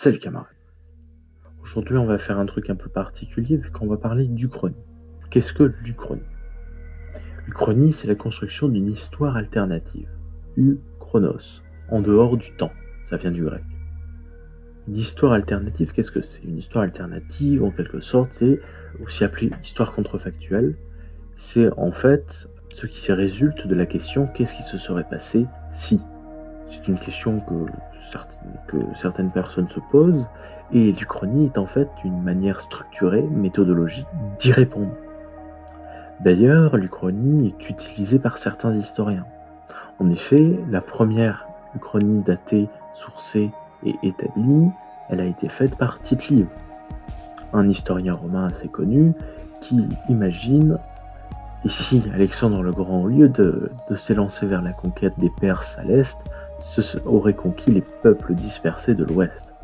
Salut camarades. Aujourd'hui, on va faire un truc un peu particulier vu qu'on va parler d'Uchronie. Qu'est-ce que l'Uchronie? L'Uchronie, c'est la construction d'une histoire alternative. U-chronos, en dehors du temps. Ça vient du grec. Une histoire alternative, qu'est-ce que c'est? Une histoire alternative, en quelque sorte, c'est aussi appelée histoire contrefactuelle. C'est en fait ce qui résulte de la question qu'est-ce qui se serait passé si? C'est une question que, certaines personnes se posent, et l'Uchronie est en fait une manière structurée, méthodologique, d'y répondre. D'ailleurs, l'Uchronie est utilisée par certains historiens. En effet, la première Uchronie datée, sourcée et établie, elle a été faite par tite un historien romain assez connu qui imagine ici Alexandre le Grand, au lieu de, s'élancer vers la conquête des Perses à l'est, aurait conquis les peuples dispersés de l'Ouest.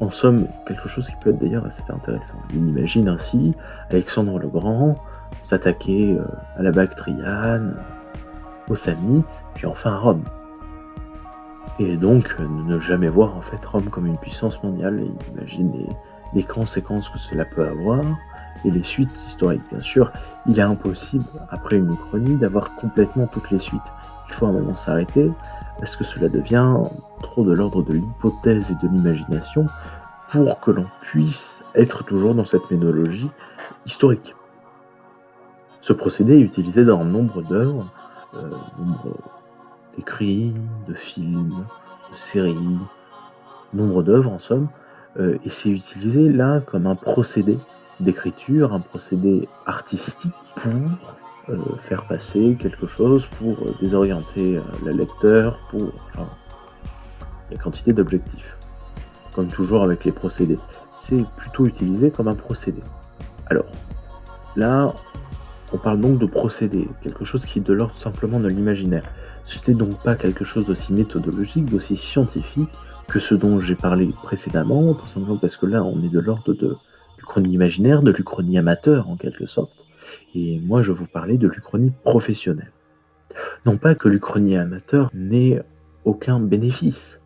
En somme, quelque chose qui peut être d'ailleurs assez intéressant. On imagine ainsi Alexandre le Grand s'attaquer euh, à la Bactriane, aux Samnites, puis enfin à Rome. Et donc euh, ne jamais voir en fait Rome comme une puissance mondiale et imagine les, conséquences que cela peut avoir et les suites historiques. Bien sûr, il est impossible, après une uchronie, d'avoir complètement toutes les suites. Il faut un moment s'arrêter, est-ce que cela devient trop de l'ordre de l'hypothèse et de l'imagination pour que l'on puisse être toujours dans cette méthodologie historique? Ce procédé est utilisé dans nombre d'œuvres, euh, nombre d'écrits, de films, de séries, nombre d'œuvres en somme, euh, et c'est utilisé là comme un procédé d'écriture, un procédé artistique pour euh, faire passer quelque chose pour euh, désorienter euh, le lecteur, pour enfin, la quantité d'objectifs. Comme toujours avec les procédés. C'est plutôt utilisé comme un procédé. Alors, là, on parle donc de procédé, quelque chose qui est de l'ordre simplement de l'imaginaire. Ce n'est donc pas quelque chose d'aussi méthodologique, d'aussi scientifique que ce dont j'ai parlé précédemment, tout simplement parce que là, on est de l'ordre de l'Uchronie imaginaire, de l'Uchronie amateur en quelque sorte. Et moi, je vous parlais de l'Uchronie professionnelle. Non pas que l'Uchronie amateur n'ait aucun bénéfice.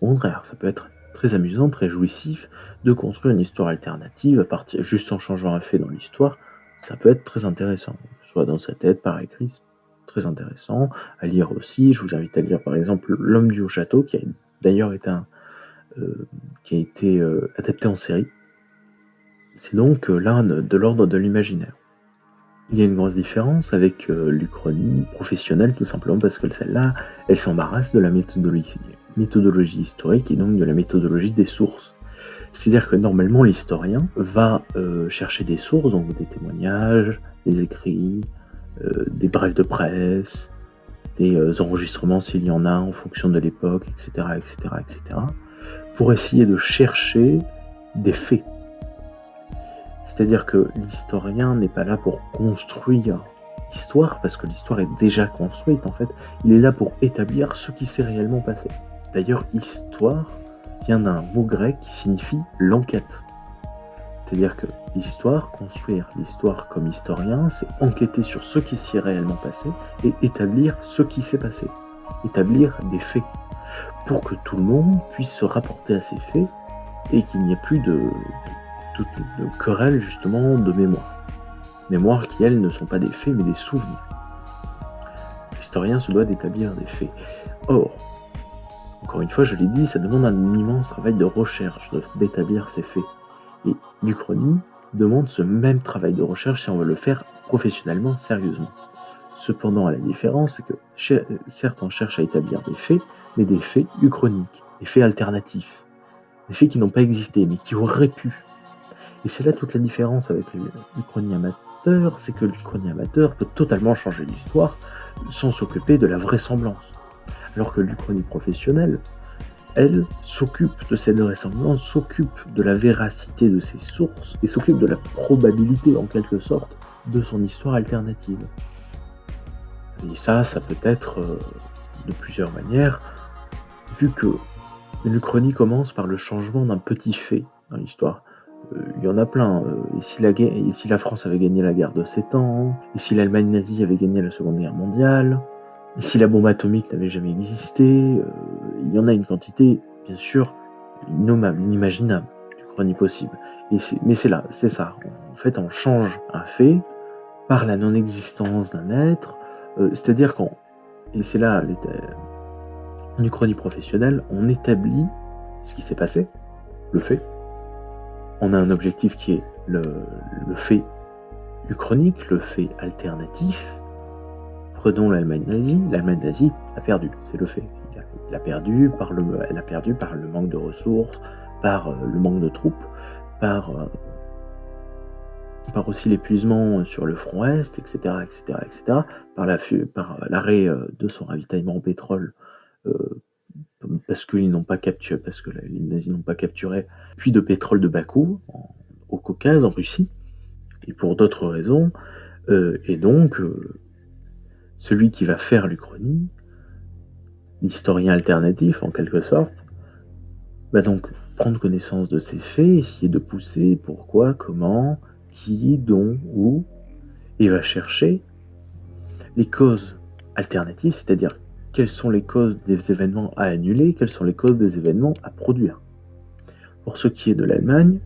Au contraire, ça peut être très amusant, très jouissif de construire une histoire alternative à partir, juste en changeant un fait dans l'histoire. Ça peut être très intéressant, soit dans sa tête, par écrit, très intéressant à lire aussi. Je vous invite à lire par exemple L'homme du haut château, qui a d'ailleurs été, euh, qui a été euh, adapté en série. C'est donc euh, l'un de l'ordre de l'imaginaire. Il y a une grosse différence avec euh, l'Uchronie professionnelle, tout simplement parce que celle-là, elle s'embarrasse de la méthodologie, historique et donc de la méthodologie des sources. C'est-à-dire que normalement, l'historien va euh, chercher des sources, donc des témoignages, des écrits, des brèves de presse, des enregistrements s'il y en a en fonction de l'époque, etc., etc., etc., pour essayer de chercher des faits c'est-à-dire que l'historien n'est pas là pour construire l'histoire, parce que l'histoire est déjà construite en fait. Il est là pour établir ce qui s'est réellement passé. D'ailleurs, histoire vient d'un mot grec qui signifie l'enquête. C'est-à-dire que l'histoire, construire l'histoire comme historien, c'est enquêter sur ce qui s'y est réellement passé et établir ce qui s'est passé. Établir des faits. Pour que tout le monde puisse se rapporter à ces faits et qu'il n'y ait plus de, de querelles justement de mémoire. Mémoire qui, elles, ne sont pas des faits, mais des souvenirs. L'historien se doit d'établir des faits. Or, encore une fois, je l'ai dit, ça demande un immense travail de recherche d'établir ces faits. Et l'Uchronie demande ce même travail de recherche si on veut le faire professionnellement, sérieusement. Cependant, la différence, c'est que certes, on cherche à établir des faits, mais des faits uchroniques, des faits alternatifs, des faits qui n'ont pas existé, mais qui auraient pu et c'est là toute la différence avec l'Uchronie amateur, c'est que l'Uchronie amateur peut totalement changer l'histoire sans s'occuper de la vraisemblance. Alors que l'Uchronie professionnelle, elle s'occupe de cette vraisemblance, s'occupe de la véracité de ses sources et s'occupe de la probabilité en quelque sorte de son histoire alternative. Et ça, ça peut être euh, de plusieurs manières, vu que l'Uchronie commence par le changement d'un petit fait dans l'histoire. Euh, il y en a plein. Euh, et si, la, France avait gagné la guerre de 7 ans, et si l'Allemagne nazie avait gagné la Seconde Guerre mondiale, et si la bombe atomique n'avait jamais existé, euh, il y en a une quantité, bien sûr, innommable, inimaginable, l'Uchronie possible. Et mais c'est là, c'est ça. En fait, on change un fait par la non-existence d'un être, euh, c'est-à-dire qu'on, et c'est là, en uchronie professionnelle, on établit ce qui s'est passé, le fait. On a un objectif qui est le, le fait uchronique, le fait alternatif. Prenons l'Allemagne nazie. L'Allemagne nazie a perdu, c'est le fait. Elle a perdu par le, elle a perdu par le manque de ressources, par euh, le manque de troupes, par euh, par aussi l'épuisement sur le front Est, etc., etc., etc., par l'arrêt euh, de son ravitaillement en pétrole, parce pas capturé, parce que les nazis n'ont pas capturé, puis de pétrole de Bakou, au Caucase, en Russie, et pour d'autres raisons, euh, et donc celui qui va faire l'Uchronie, l'historien alternatif en quelque sorte, va donc prendre connaissance de ces faits, essayer de pousser pourquoi, comment, qui, dont, où, et va chercher les causes alternatives, c'est-à-dire quelles sont les causes des événements à annuler, quelles sont les causes des événements à produire. Pour ce qui est de l'Allemagne,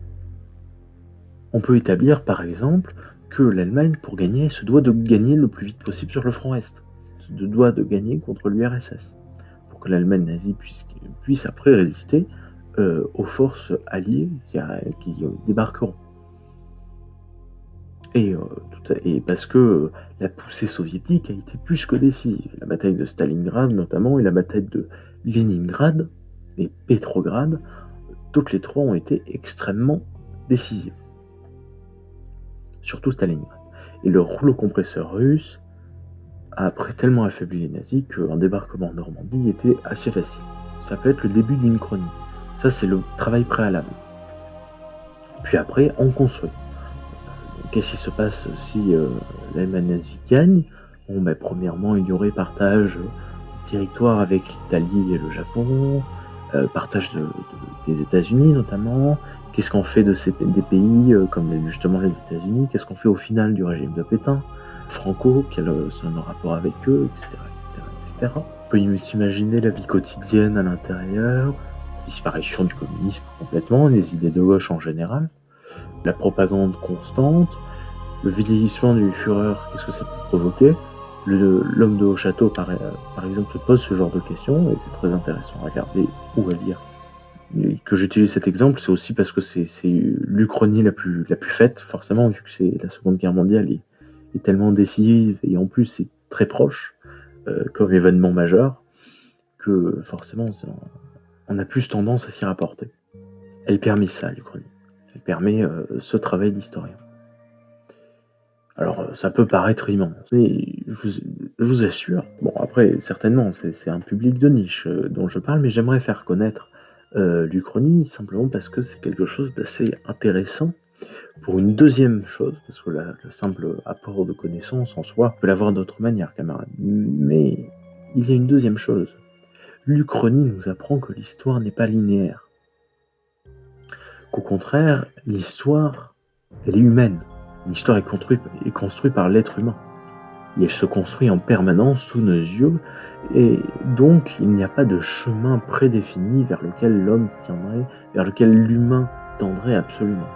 on peut établir par exemple que l'Allemagne, pour gagner, se doit de gagner le plus vite possible sur le front Est, se doit de gagner contre l'URSS, pour que l'Allemagne nazie puisse, après résister euh, aux forces alliées qui débarqueront. Et, euh, et, parce que euh, la poussée soviétique a été plus que décisive. La bataille de Stalingrad notamment et la bataille de Leningrad et Petrograd, toutes les trois ont été extrêmement décisives. Surtout Stalingrad. Et le rouleau compresseur russe a après tellement affaibli les nazis qu'un débarquement en Normandie était assez facile. Ça peut être le début d'une chronique. Ça, c'est le travail préalable. Puis après, on construit. Qu'est-ce qui se passe si euh, nazie gagne? Bon, ben, premièrement, il y aurait partage des territoires avec l'Italie et le Japon, euh, partage des États-Unis notamment. Qu'est-ce qu'on fait de ces, des pays euh, comme justement les États-Unis? Qu'est-ce qu'on fait au final du régime de Pétain? Franco, quel est nos rapport avec eux, etc., etc., etc. On peut s'imaginer la vie quotidienne à l'intérieur, disparition du communisme complètement, les idées de gauche en général la propagande constante, le vieillissement du Führer, qu'est-ce que ça peut provoquer? L'homme de haut château, par, exemple, se pose ce genre de questions et c'est très intéressant à regarder ou à lire. Que j'utilise cet exemple, c'est aussi parce que c'est l'Uchronie la plus, la plus faite, forcément, vu que c'est la Seconde Guerre mondiale est, est, tellement décisive et en plus c'est très proche euh, comme événement majeur que forcément on a plus tendance à s'y rapporter. Elle permet ça, l'Uchronie permet euh, ce travail d'historien. Alors, euh, ça peut paraître immense, mais je vous, assure, bon, après, certainement, c'est un public de niche euh, dont je parle, mais j'aimerais faire connaître l'Uchronie simplement parce que c'est quelque chose d'assez intéressant. Pour une deuxième chose, parce que le simple apport de connaissances en soi peut l'avoir d'autre manière, camarades. Mais il y a une deuxième chose. L'Uchronie nous apprend que l'histoire n'est pas linéaire qu'au contraire, l'histoire, elle est humaine. L'histoire est construite, par l'être humain. Elle se construit en permanence sous nos yeux, et donc il n'y a pas de chemin prédéfini vers lequel l'homme tiendrait, vers lequel l'humain tendrait absolument.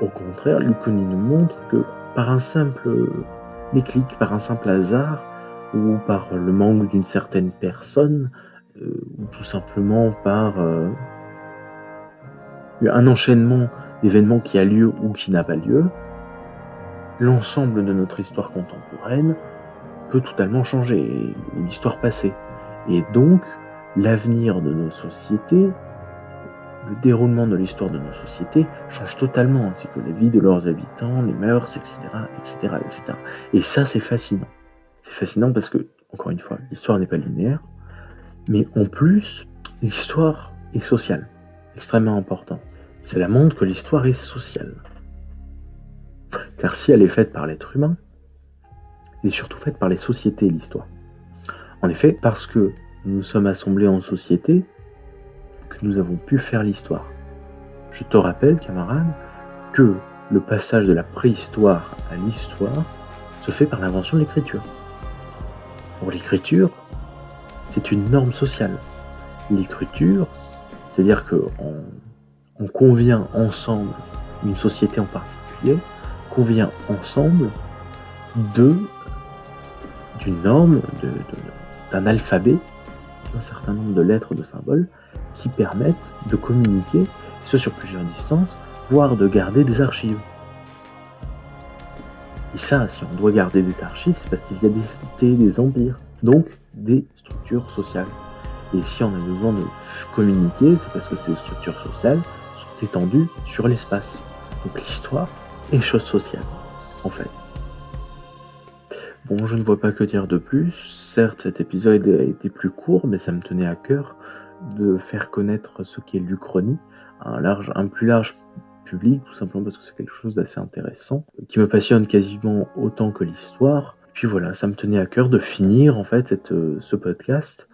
Au contraire, l'Uconie nous montre que par un simple déclic, par un simple hasard, ou par le manque d'une certaine personne, euh, ou tout simplement par euh, un enchaînement d'événements qui a lieu ou qui n'a pas lieu, l'ensemble de notre histoire contemporaine peut totalement changer, l'histoire passée. Et donc, l'avenir de nos sociétés, le déroulement de l'histoire de nos sociétés change totalement, ainsi que la vie de leurs habitants, les mœurs, etc., etc., etc. Et ça, c'est fascinant. C'est fascinant parce que, encore une fois, l'histoire n'est pas linéaire, mais en plus, l'histoire est sociale extrêmement importante. C'est la montre que l'histoire est sociale. Car si elle est faite par l'être humain, elle est surtout faite par les sociétés, l'histoire. En effet, parce que nous sommes assemblés en société, que nous avons pu faire l'histoire. Je te rappelle, camarade, que le passage de la préhistoire à l'histoire se fait par l'invention de l'écriture. Pour l'écriture, c'est une norme sociale. L'écriture, C'est-à-dire qu'on on convient ensemble, une société en particulier, convient ensemble de d'une norme, d'un alphabet, d'un certain nombre de lettres, de symboles, qui permettent de communiquer, ce sur plusieurs distances, voire de garder des archives. Et ça, si on doit garder des archives, c'est parce qu'il y a des cités, des empires, donc des structures sociales. Et si on a besoin de communiquer, c'est parce que ces structures sociales sont étendues sur l'espace. Donc l'histoire est chose sociale, en fait. Bon, je ne vois pas que dire de plus. Certes, cet épisode a été plus court, mais ça me tenait à cœur de faire connaître ce qu'est l'Uchronie à un, large, un plus large public, tout simplement parce que c'est quelque chose d'assez intéressant, qui me passionne quasiment autant que l'histoire. Puis voilà, ça me tenait à cœur de finir en fait ce podcast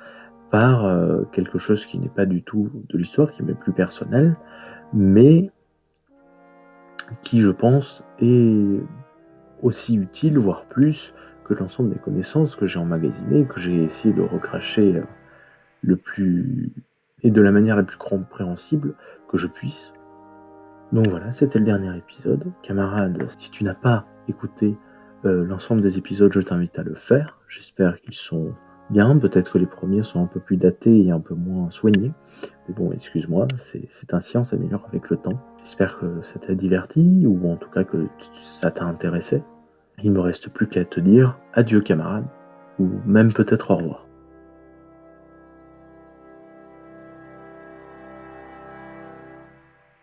par euh, quelque chose qui n'est pas du tout de l'histoire, qui m'est plus personnel, mais qui, je pense, est aussi utile, voire plus, que l'ensemble des connaissances que j'ai emmagasinées, que j'ai essayé de recracher euh, le plus et de la manière la plus compréhensible que je puisse. Donc voilà, c'était le dernier épisode. Camarade, si tu n'as pas écouté euh, l'ensemble des épisodes, je t'invite à le faire. J'espère qu'ils sont Peut-être que les premiers sont un peu plus datés et un peu moins soignés. Mais bon, excuse-moi, c'est ainsi, on s'améliore avec le temps. J'espère que ça t'a diverti, ou en tout cas que ça t'a intéressé. Il me reste plus qu'à te dire adieu camarade, ou même peut-être au revoir.